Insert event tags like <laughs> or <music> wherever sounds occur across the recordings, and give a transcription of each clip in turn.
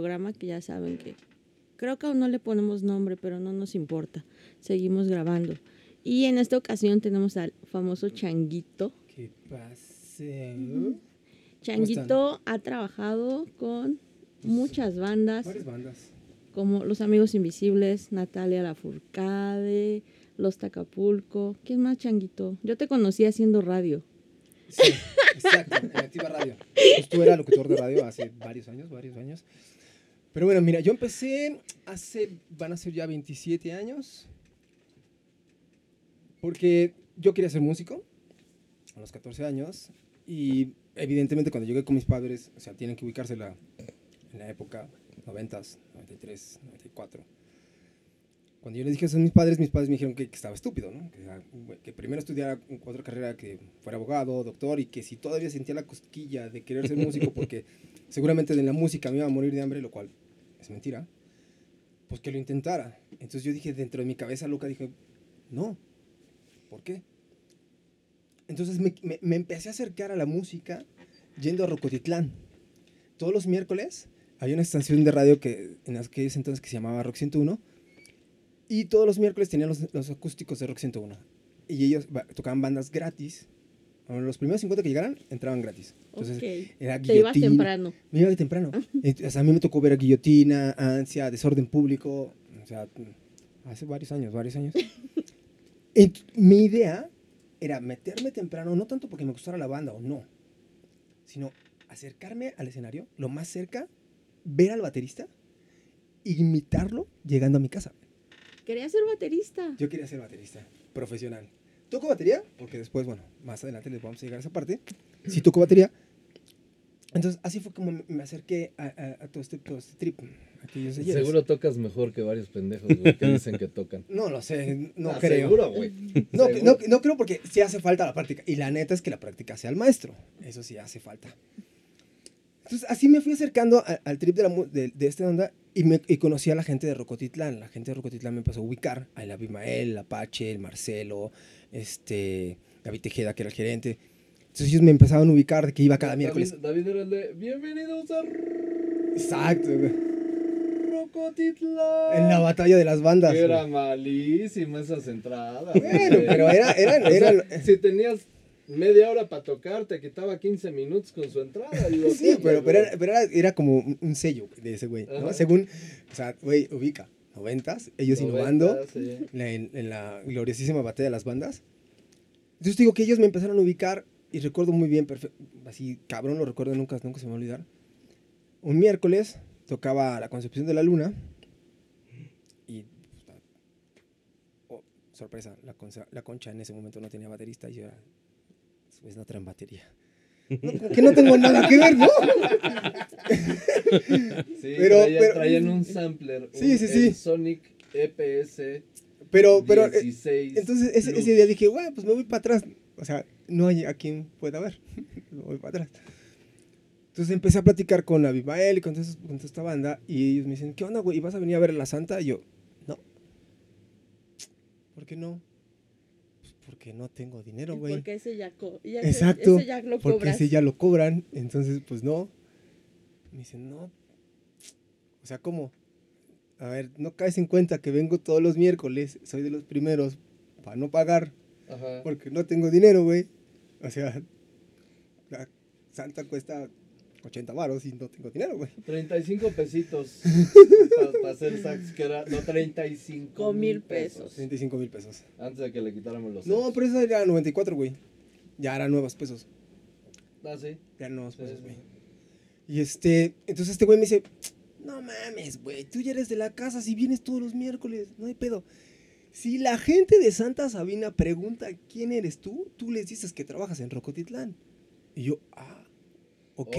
programa que ya saben que creo que aún no le ponemos nombre, pero no nos importa. Seguimos grabando. Y en esta ocasión tenemos al famoso Changuito. ¿Qué pase? Changuito ha trabajado con muchas bandas, Varias bandas. como Los Amigos Invisibles, Natalia Lafourcade, Los Tacapulco. ¿Quién más, Changuito? Yo te conocí haciendo radio. Sí, exacto, en Activa Radio. Pues tú eras locutor de radio hace varios años, varios años. Pero bueno, mira, yo empecé hace, van a ser ya 27 años, porque yo quería ser músico a los 14 años y evidentemente cuando llegué con mis padres, o sea, tienen que ubicarse la, en la época 90, 93, 94. Cuando yo les dije eso a mis padres, mis padres me dijeron que, que estaba estúpido, ¿no? Que, era- que primero estudiara otra carrera, que fuera abogado, doctor, y que si todavía sentía la cosquilla de querer ser músico, porque seguramente de la música me iba a morir de hambre, lo cual es mentira, pues que lo intentara. Entonces yo dije, dentro de mi cabeza loca, dije, no, ¿por qué? Entonces me, me- empecé a acercar a la música yendo a Rocotitlán. Todos los miércoles había una estación de radio que en aquellos entonces que se llamaba Rock 101 y todos los miércoles tenían los, los acústicos de Rock 101 y ellos ba- tocaban bandas gratis. Bueno, los primeros 50 que llegaran entraban gratis. Entonces Ok. era Te ibas Guillotina. temprano. Me iba de temprano. Ent- O sea, a mí me tocó ver a Guillotina, Ansia, Desorden Público. O sea, hace varios años, varios años. <laughs> Ent- mi idea era meterme temprano, no tanto porque me gustara la banda o no, sino acercarme al escenario lo más cerca, ver al baterista e imitarlo llegando a mi casa. Quería ser baterista. Yo quería ser baterista, profesional. Toco batería, porque después, bueno, más adelante les vamos a llegar a esa parte. Sí toco batería. Entonces, así fue como me- acerqué a, a- a todo, este, todo este trip. ayeres. Seguro tocas mejor que varios pendejos, güey, que dicen que tocan. No lo sé, no Ah, creo. Seguro, güey. No, no, no creo porque sí hace falta la práctica. Y la neta es que la práctica sea el maestro. Eso sí hace falta. Entonces, así me fui acercando a- al trip de, la, de, de esta onda y, me, y conocí a la gente de Rocotitlán. La gente de Rocotitlán me empezó a ubicar. A el Abimael, el Apache, el Marcelo, este, David Tejeda, que era el gerente. Entonces ellos me empezaban a ubicar de que iba cada David- miércoles. David era el de Bienvenidos a Exacto, güey. Rocotitlán. En la batalla de las bandas. Era güey. malísima esas entradas. Bueno, pero era, era, O sea, si tenías media hora para tocar, te quitaba 15 minutos con su entrada. digo, Sí, pero, pero, era, pero era, era como un- sello de ese güey, ¿no? Según, o sea, güey, ubica, noventas, ellos innovando, sí. en, en la gloriosísima batalla de las bandas. Entonces digo que ellos me empezaron a ubicar y recuerdo muy bien, así cabrón, lo recuerdo, nunca, nunca se me va a olvidar. Un miércoles tocaba La Concepción de la Luna y, oh, sorpresa, la, Concha- la Concha en ese momento no tenía baterista y yo era, pues no traen batería. <laughs> Que no tengo nada que ver, ¿no? Sí, <laughs> Pero- traía- pero- traían un sampler. Sí, un- sí, sí. Sonic EPS Pero, pero, eh, 16. entonces ese, ese día dije, bueno, pues me voy para atrás. O sea, no hay a quien pueda ver. <laughs> me voy para atrás. Entonces empecé a platicar con Abimael y con, toda esa- con toda esta banda. Y ellos me dicen, ¿qué onda, güey? ¿Y vas a venir a ver a la Santa? Y yo, no. ¿Por qué no? Porque no tengo dinero, güey. Porque ese ya, co- ya- Exacto. ese ya lo Porque cobras. ese ya lo cobran. Entonces, pues no. Me dicen, no. O sea, ¿cómo? A ver, no caes en cuenta que vengo todos los miércoles. Soy de los primeros para no pagar. Ajá. Porque no tengo dinero, güey. O sea, la santa cuesta 80 varos y no tengo dinero, güey. 35 pesitos <laughs> para hacer sax, que era, no, 35 Con mil mil pesos. 35 mil pesos. Antes de que le quitáramos los No, sax. pero eso era 94, güey. Ya eran nuevos pesos. Ah, sí. Ya eran nuevos Sí, pesos, sí. güey. Y este, entonces este güey me dice, no mames, güey, tú ya eres de la casa, si vienes todos los miércoles, no hay pedo. Si la gente de Santa Sabina pregunta quién eres tú, tú les dices que trabajas en Rocotitlán. Y yo, ah, Ok.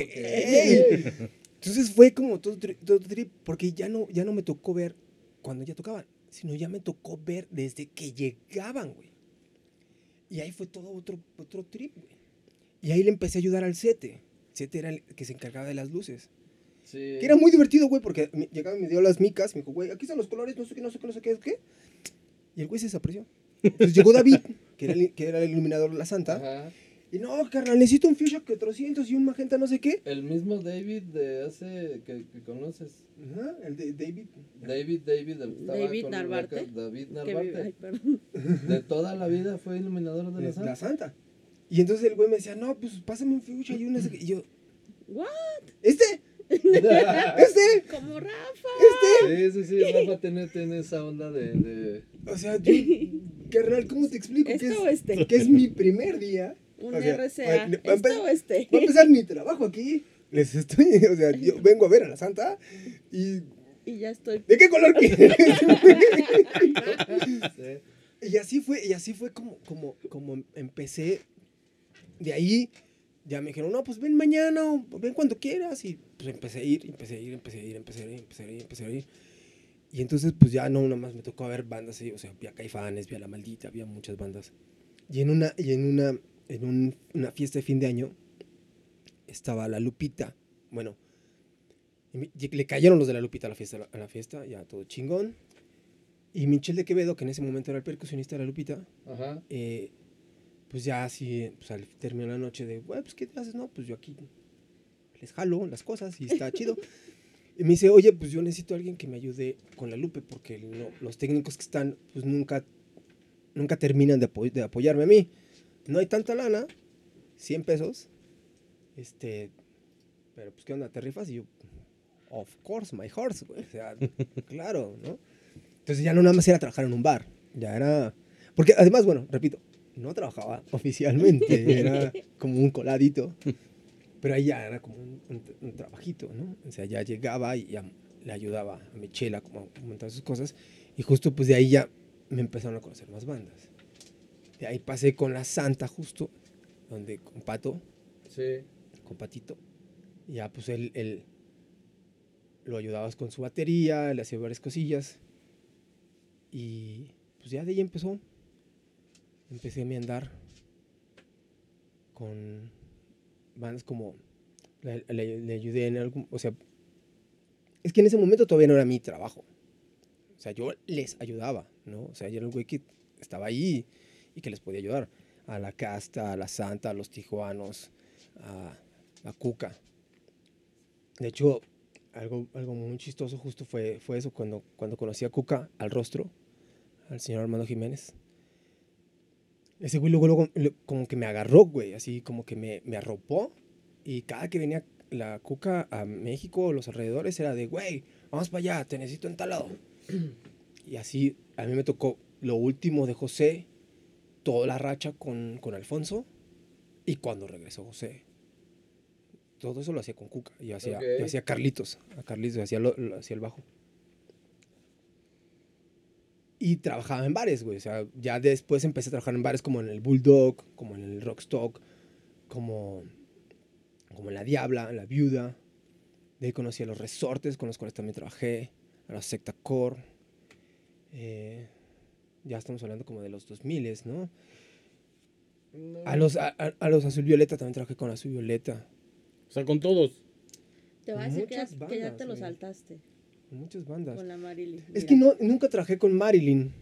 Entonces fue como todo, todo trip, porque ya no, ya no me tocó ver cuando ya tocaban, sino ya me tocó ver desde que llegaban, güey. Y ahí fue todo otro, otro trip, güey. Y ahí le empecé a ayudar al Sete. Sete era el que se encargaba de las luces. Sí. Que era muy divertido, güey, porque me- llegaba y me dio las micas, me dijo, güey, aquí están los colores, no sé qué, no sé qué, no sé qué, ¿qué? Y el güey se desapareció. Entonces llegó David, que era el, que era el iluminador de la santa, Ajá. Y no, carnal, necesito un Fuchsia 400 y un magenta no sé qué. El mismo David de hace que, que conoces. Ajá, el de David. David, David, estaba David con Narvarte. David Narvarte. ay, perdón. De toda la vida fue iluminador de la sala. la santa. Y entonces el güey me decía, no, pues pásame un Fuchsia y un ese. Y yo, What? ¿este? <laughs> ¿Este? Como Rafa. Sí, sí, sí, Rafa tiene, tiene esa onda de, de- O sea, yo, carnal, ¿cómo te explico? <laughs> que ¿Este es, o este? que es mi primer día. Un O sea, RCA. ¿Este empe- o este? Va a empezar mi trabajo aquí. Les estoy, <laughs> o sea, yo vengo a ver a la santa y... Y ya estoy. ¿De qué color quieres? <laughs> sí. <laughs> Y así fue, y así fue como, como, como empecé. De ahí ya me dijeron, no, pues ven mañana o ven cuando quieras. Y pues empecé a ir, empecé a ir, empecé a ir, empecé a ir, empecé a ir, empecé a ir. Y entonces pues ya no, nada más me tocó ver bandas, sí, o sea, había Caifanes, había La Maldita, había muchas bandas. Y en una, y en una, en un- una fiesta de fin de año estaba La Lupita. Bueno, le cayeron los de La Lupita a la fiesta, a la fiesta, ya todo chingón. Y Michel de Quevedo, que en ese momento era el percusionista de La Lupita, Ajá. eh, pues ya así, pues al terminar la noche de, "Güey, pues ¿qué te haces? No, pues yo aquí les jalo las cosas y está chido. <laughs> Y me dice, oye, pues yo necesito a alguien que me ayude con la Lupe, porque no- los técnicos que están, pues nunca, nunca terminan de, apoy- de apoyarme a mí. No hay tanta lana, 100 pesos, este, pero pues ¿qué onda? ¿Te rifas? Y yo, of course, my horse, güey. O sea, <laughs> claro, ¿no? Entonces ya no nada más era trabajar en un bar, ya era... Porque además, bueno, repito, no trabajaba <laughs> oficialmente, era como un coladito, pero ahí ya era como un, un- un trabajito, ¿no? O sea, ya llegaba y ya le ayudaba a Michela como a montar sus cosas, y justo pues de ahí ya me empezaron a conocer más bandas. De ahí pasé con La Santa justo, donde con Pato, Sí. con Patito, y ya pues él, él lo ayudabas con su batería, le hacía varias cosillas, y pues ya de ahí empezó. Empecé a mi andar con bandas como le, le- le ayudé en algún, o sea, es que en ese momento todavía no era mi trabajo. O sea, yo les ayudaba, ¿no? O sea, yo era el güey que estaba ahí y que les podía ayudar. A la casta, a la santa, a los tijuanos, a la cuca. De hecho, algo, algo muy chistoso justo fue, fue eso cuando, cuando conocí a Cuca al rostro, al señor Armando Jiménez. Ese güey luego, luego como que me agarró, güey, así como que me, me arropó. Y cada que venía la Cuca a México o los alrededores era de, güey, vamos para allá, te necesito en tal lado. <clears throat> Y así a mí me tocó lo último de José, toda la racha con, con Alfonso y cuando regresó José. Todo eso lo hacía con Cuca. Yo hacía, yo hacía Carlitos. A Carlitos hacía, lo- lo- hacía el bajo. Y trabajaba en bares, güey. O sea, ya después empecé a trabajar en bares como en el Bulldog, como en el Rockstock, como, como en La Diabla, en La Viuda. De ahí conocí a los resortes con los cuales también trabajé, a la Secta Core. Eh, ya estamos hablando como de los 2000, ¿no? No. A los, a, los Azul Violeta también trabajé con Azul Violeta. O sea, con todos. Te voy a decir que ya, que te lo saltaste con Muchas bandas. con la Marilyn. Es Mira. que no, nunca trabajé con Marilyn.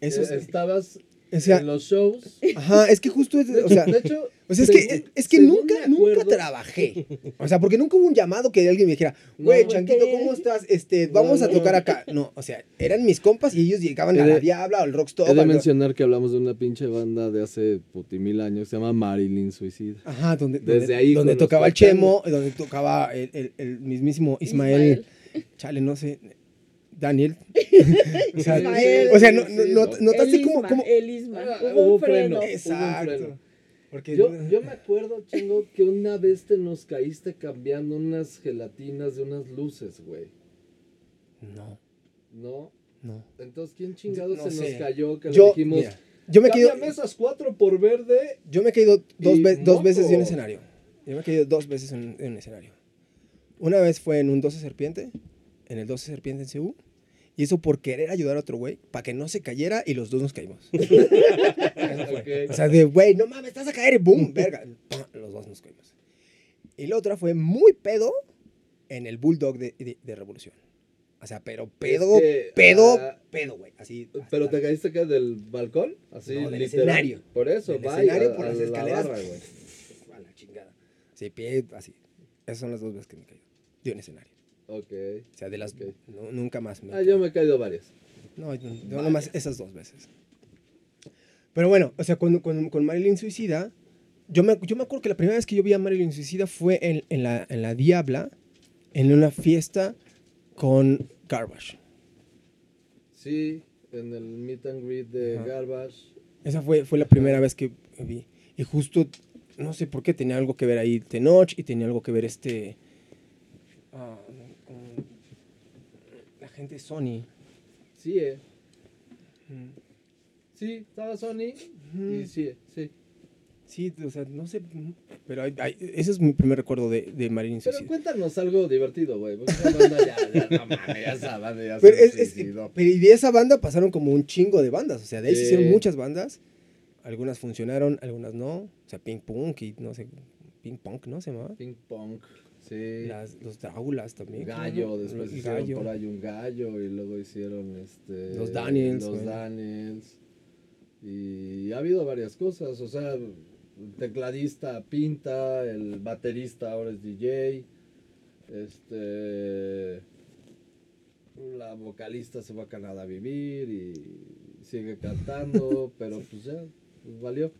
Eso es, Eh, Estabas o sea, en los shows. ajá, es que justo es, De o sea, hecho, de hecho, o sea, es que, es que nunca, nunca trabajé. O sea, porque nunca hubo un llamado que alguien me dijera, güey, No, Chanquito. ¿cómo estás? Este, No, vamos a tocar acá. No, o sea, eran mis compas y ellos llegaban a de- la Diabla o al Rockstock. He de mencionar que hablamos de una pinche banda de hace puti mil años, se llama Marilyn Suicida. Ajá, donde, Desde donde, ahí donde tocaba el Chemo, donde tocaba el, el- el mismísimo Ismael, Chale, no sé, Daniel. <laughs> o sea, Ismael. o sea, no, no, Sí, no- ¿no? notaste el como, como... el Isma. Ah, Hubo hubo un freno. Exacto. freno. Porque Yo, yo me acuerdo, chingo, que una vez te nos caíste cambiando unas gelatinas de unas luces, güey. No, ¿No? no. Entonces, ¿quién chingado No se sé. nos cayó? Que Yo, le dijimos, mira, yo me he caído, cámbiame esas cuatro por verde. yo me he caído dos, ve- dos veces de un escenario. Yo me he caído dos veces en, en un escenario. Una vez fue en un 12 Serpiente, en el 12 Serpiente en CU. Y eso por querer ayudar a otro güey, para que no se cayera y los dos nos caímos. <laughs> O sea, de, güey, no mames, estás a caer y boom, verga. Los dos nos caímos. Y la otra fue muy pedo en el Bulldog de, de- de Revolución. O sea, pero pedo, pedo, ah, pedo, güey. Así. Pero te caíste que del balcón, así No, del literal. escenario. Por eso, Del va escenario a, por a las la escaleras. barra, güey. Sí, pie, así. Esas son las dos veces que me he caído. De un escenario. Ok. O sea, de las... Ok. no- nunca más. me Ah, yo me he caído varias. No, yo, yo nomás esas dos veces. Pero bueno, o sea, con, con, con Marilyn Suicida, yo me, yo me acuerdo que la primera vez que yo vi a Marilyn Suicida fue en, en, la, en la Diabla, en una fiesta con Garbage. Sí, en el meet and greet de Ajá. Garbage. Esa fue, fue la primera vez que vi. Y justo, no sé por qué, tenía algo que ver ahí Tenoch y tenía algo que ver este... la gente Sony. Sí, eh. Mm. Sí, estaba Sony. Ujú. Y sí, sí. Sí, o sea, no sé, pero hay- hay- ese es mi primer recuerdo de, de Marilyn Pero Suicida. cuéntanos algo divertido, güey. Porque esa banda ya, ya, no <laughs> mames, esa banda ya Pero, es, es- pero y de esa banda pasaron como un chingo de bandas, o sea, de ahí se hicieron muchas bandas, algunas funcionaron, algunas no, o sea, Ping Pong y no sé, Ping Pong, ¿no? Se llamaba. Ping Pong. Sí. Las, los Dráculas también. gallo, ¿no? después hicieron gallo. por ahí un gallo y luego hicieron este Los Daniels, los. Daniels y ha habido varias cosas, o sea, el tecladista pinta, el baterista ahora es DJ, este la vocalista se va a Canadá a vivir y sigue cantando, <laughs> pero pues ya, pues valió.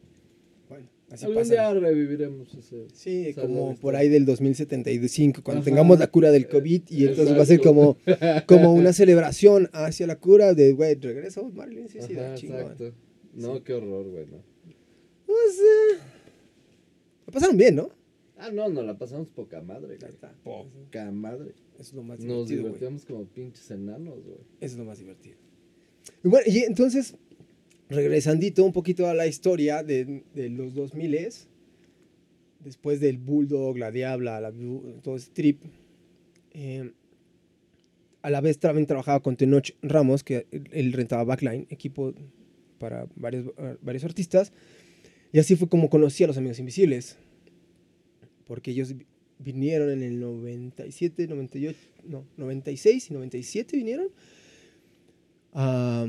Así Algún pasa. día reviviremos ese. Sí, esa como por ahí del 2075, cuando Ajá. tengamos la cura del COVID y entonces va a ser como, como una celebración hacia la cura de, güey, regreso Marilyn Suicida, Ajá, chingón. exacto. No, qué horror, güey, no. Pues, eh, la pasaron bien, ¿no? Ah, no, nos la pasamos poca madre, güey. está. Poca madre. Eso es lo más Nos divertido, güey. divertíamos como pinches enanos, güey. Eso es lo más divertido. Y bueno, y entonces, regresandito un poquito a la historia de, de los 2000 después del Bulldog, la Diabla, la, todo ese trip, eh, a la vez también trabajaba con Tenoch Ramos, que él- rentaba Backline, equipo para varios, varios artistas, y así fue como conocí a los Amigos Invisibles, porque ellos vi- vinieron en el 97, 98, no, 96 y 97 vinieron a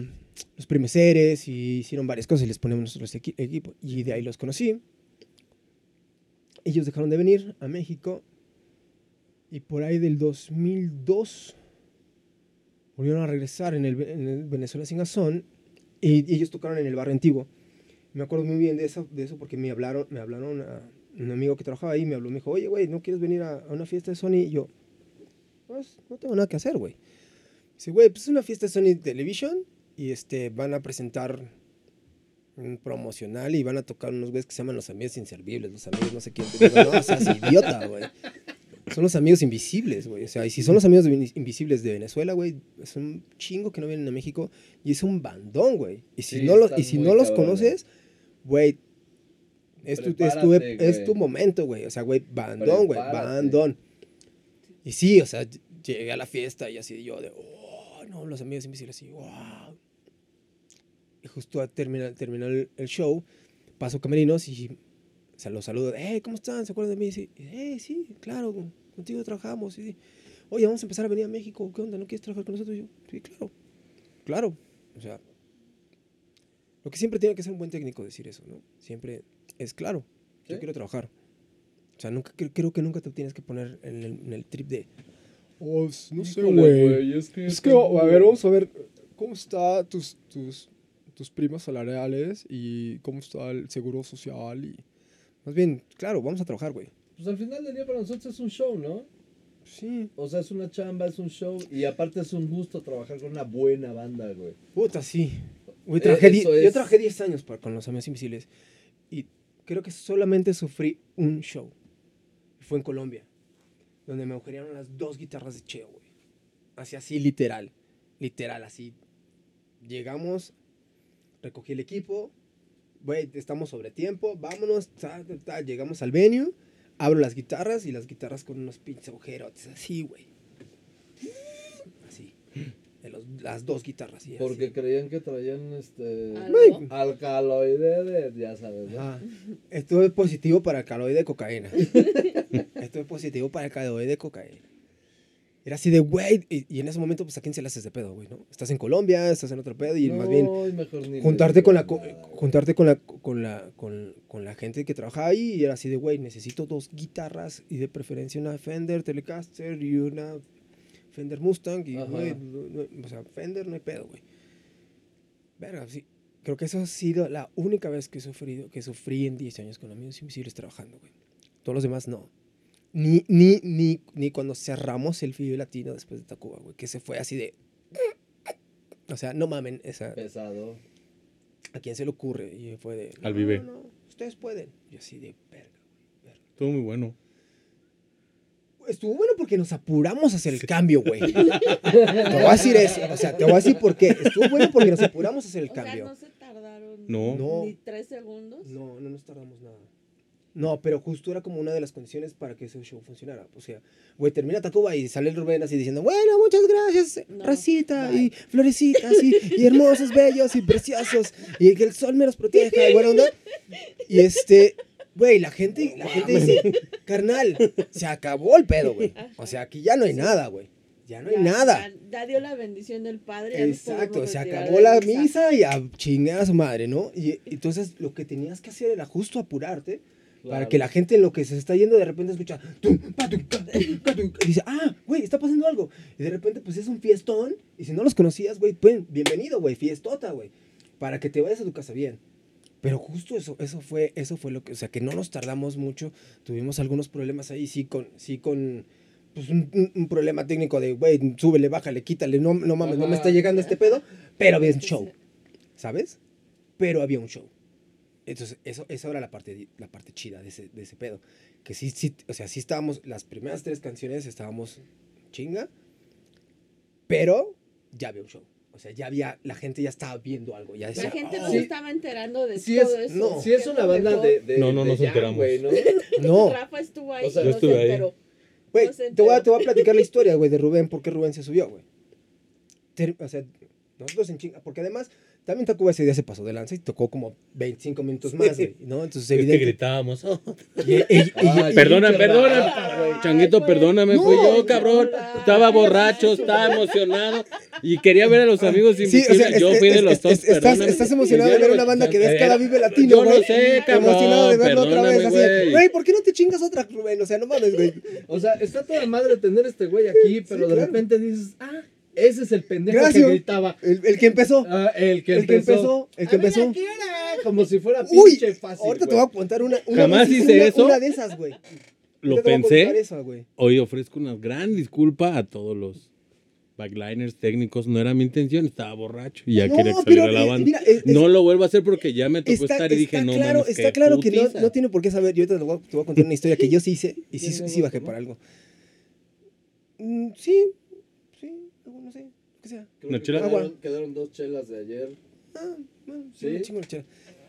los primeros seres y hicieron varias cosas y les ponemos nosotros equi- equipo. Y de ahí los conocí. Ellos dejaron de venir a México y por ahí del 2002 volvieron a regresar en el, Ve- en el Venezuela Singazón y, y ellos tocaron en el barrio antiguo. Me acuerdo muy bien de eso, de eso porque me hablaron, me hablaron a un amigo que trabajaba ahí, me habló, me dijo, oye, güey, ¿no quieres venir a, a una fiesta de Sony? Y yo, pues, no tengo nada que hacer, güey. Dice, güey, pues es una fiesta de Sony Television y este, van a presentar un promocional y van a tocar unos güeyes que se llaman los amigos inservibles, los amigos no sé quién. Digo, no, seas idiota, güey. Son los amigos invisibles, güey. O sea, y si son los amigos invisibles de Venezuela, güey, es un chingo que no vienen a México y es un bandón, güey. Y si Sí, no, los, y si no los conoces, güey, es tu, es, tu, es tu momento, güey. O sea, güey, bandón, güey, bandón. Y sí, o sea, llegué a la fiesta y así yo de, oh, no, los amigos invisibles, así, wow. Justo a terminar, terminó el, el show, paso camerinos y o sea, los saludo, hey, ¿cómo están? ¿Se acuerdan de mí? Sí, hey, sí, claro, contigo trabajamos. Sí, sí. Oye, vamos a empezar a venir a México, ¿qué onda? ¿No quieres trabajar con nosotros? Y yo, sí, claro, claro. O sea, lo que siempre tiene que ser un buen técnico decir eso, ¿no? Siempre es claro, yo quiero trabajar. O sea, nunca, cre- creo que nunca te tienes que poner en el, en el trip de, oh, no sé, güey. Es que, Es que, a ver, vamos a ver cómo está tus, tus, tus primas salariales y cómo está el seguro social y... Más bien, claro, vamos a trabajar, güey. Pues al final del día para nosotros es un show, ¿no? Sí. O sea, es una chamba, es un show. Y aparte es un gusto trabajar con una buena banda, güey. Puta, sí. Güey, Eh, trabajé eso Yo es- trabajé 10 años para, con los amigos invisibles y creo que solamente sufrí un show. Fue en Colombia, donde me agujerearon las dos guitarras de Cheo, güey. Así, así, literal. Literal, así. Llegamos, recogí el equipo, güey, estamos sobre tiempo, vámonos, ta, ta, ta, llegamos al venue, abro las guitarras y las guitarras con unos pinches agujerotes, así, güey. Así. De los- las dos guitarras, así. Porque creían que traían este. Algo. Alcaloide de. Ya sabes, ¿no? Esto es positivo para el caloide de cocaína. <laughs> Esto es positivo para el caloide de cocaína. Era así de, güey, y, y en ese momento, pues, ¿a quién se le haces de pedo, güey, no? Estás en Colombia, estás en otro pedo, y más bien No, ni le juntarte con la, juntarte con la, con la, con, con la gente que trabajaba ahí, y era así de, güey, necesito dos guitarras, y de preferencia una Fender Telecaster y una Fender Mustang, y, güey, no- no- o sea, Fender no hay pedo, güey. Verga, sí. Creo que eso ha sido la única vez que he sufrido, que sufrí en 10 años con amigos invisibles trabajando, güey. Todos los demás no. Ni, ni, ni, ni cuando cerramos el Vive Latino después de Tacuba, güey, que se fue así de... O sea, no mamen, esa, Pesado. ¿a quién se le ocurre? Y fue de... Al "No, Vive. no, ustedes pueden. Y así de, verga, güey, verga. Estuvo muy bueno. Estuvo bueno porque nos apuramos a hacer el cambio, güey. <laughs> te voy a decir eso. O sea, te voy a decir por qué. Estuvo bueno porque nos apuramos a hacer el O sea, cambio. no se tardaron No. No. ni tres segundos. No, no nos tardamos nada. No, pero justo era como una de las condiciones para que ese show funcionara. O sea, güey, termina Tacuba y sale el Rubén así diciendo, bueno, muchas gracias, No, racita, bye. y florecitas, y, y hermosos, <laughs> bellos, y preciosos, y que el sol me los proteja, y buena onda. Y este, güey, la gente, la gente dice, carnal, se acabó el pedo, güey. O sea, aquí ya no hay nada, güey. Ya no hay Ya- nada. Ya, dio la bendición del padre. Exacto, se acabó de la misa y a chingar a su madre, ¿no? Y entonces lo que tenías que hacer era justo apurarte para que la gente en lo que se está yendo de repente escucha tum, y dice, ah, güey, está pasando algo. Y de repente pues es un fiestón y si no los conocías, güey, pues bienvenido, güey, fiestota, güey, para que te vayas a tu casa bien. Pero justo eso, eso fue, eso fue lo que, o sea, que no nos tardamos mucho, tuvimos algunos problemas ahí, sí con, sí con, pues un, problema técnico de, güey, súbele, bájale, quítale, no, no mames, no me está llegando este pedo, pero había un show. ¿sabes? Pero había un show. Entonces, eso, esa era la parte, la parte chida de ese, de ese pedo. Que sí, sí, o sea, sí estábamos, las primeras tres canciones estábamos chinga, pero ya había un show. O sea, ya había, la gente ya estaba viendo algo, ya decía, La gente no "Oh". se estaba enterando de Sí es- todo eso. no, Si es una banda de, de, No, no de nos jam, enteramos. güey, ¿no? <laughs> No, Rafa estuvo ahí. O sea, yo no estuve se ahí. enteró. güey, te, voy a, enteró. te voy a platicar la <laughs> historia, güey, de Rubén, por qué Rubén se subió, güey. O sea, nosotros en chinga, porque además, también Tacuba ese día se pasó de lanza y tocó como 25 minutos más, güey, ¿no? Entonces, Es que evidente. gritábamos. "Oh". y- y- y- Ay, Perdona, perdona. Güey. Changuito, perdóname, fui yo, cabrón. Estaba borracho, estaba emocionado y quería ver a los amigos Sí, invisibles. o sea, es- yo es- fui de los es- dos, estás, estás emocionado de ver una banda que ves cada Vive Latino, Yo no güey. sé, cabrón. Emocionado de verlo otra vez, así güey, ¿por qué no te chingas otra, Rubén? O sea, no mames, güey. O sea, está toda madre tener este güey aquí, pero de claro. repente dices, ah, ese es el pendejo Gracias. que gritaba. El, el que empezó. Ah, el que El que empezó. empezó, el que "A ver, empezó". Como si fuera Uy, pinche fácil. ahorita te güey. voy a contar una. una Jamás vez hice una- eso. Una de esas, güey. Lo te pensé. Hoy ofrezco una gran disculpa a todos los backliners técnicos. No era mi intención, estaba borracho y ya No, quería salir pero, a la eh, banda. mira, es- no lo vuelvo a hacer porque ya me tocó Está, estar y dije, no claro, mames, está qué claro que no, no tiene por qué saber. Yo ahorita te voy, a- te voy a contar una historia que yo sí hice y sí, ¿Tiene sí bajé por algo. Mm, sí, no sé, lo que sea. Creo ¿Una que chela? Quedaron, Agua. quedaron dos chelas de ayer. Ah, bueno, ¿Sí? sí, chingo de chela.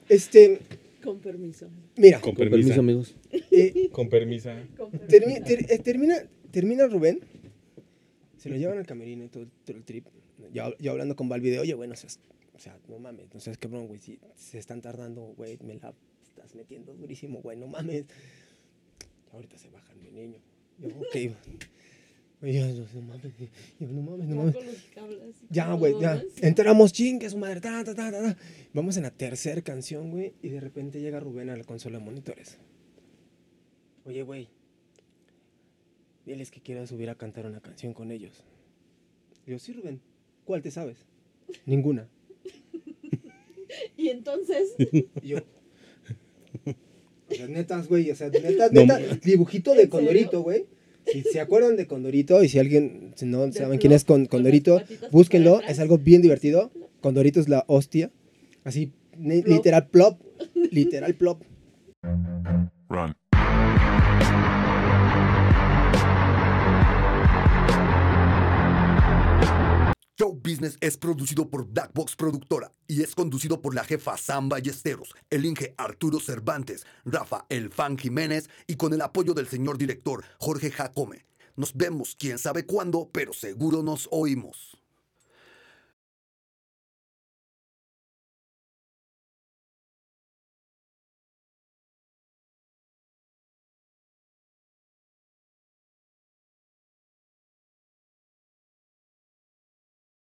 Este, Con permiso. mira, Con permiso, amigos. eh, Con permiso. Con permiso. termi- ter- eh, termina, termina Rubén, se lo llevan al camerino y todo, todo el trip. Yo, yo hablando con Val de, oye, bueno, o sea, o sea, no mames, no seas cabrón, güey, si se están tardando, güey, me la estás metiendo durísimo, güey, no mames. Ahorita se bajan, mi niño. Yo, ok. Yo, no mames, yo, no mames, no Ya mames. güey, ya. Entramos, chingue su madre. Ta, ta, ta, ta, ta. Vamos en la tercera canción, güey. Y de repente llega Rubén a la consola de monitores. Oye, güey. Diles que quiero subir a cantar una canción con ellos. Yo, sí, Rubén. ¿Cuál te sabes? Ninguna. <laughs> Y entonces, Y yo. O sea, netas, güey. O sea, neta, No, neta. ma- Dibujito de. Condorito, güey. Si se acuerdan de Condorito y si alguien si no De saben quién es con, Condorito, búsquenlo. Es algo bien divertido. Condorito es la hostia. Así, Plop. literal plop. Literal plop. Run. Show Business es producido por Blackbox Productora y es conducido por la jefa Sam Ballesteros, el Inge Arturo Cervantes, Rafa El Fan Jiménez y con el apoyo del señor director Jorge Jacome. Nos vemos quién sabe cuándo, pero seguro nos oímos.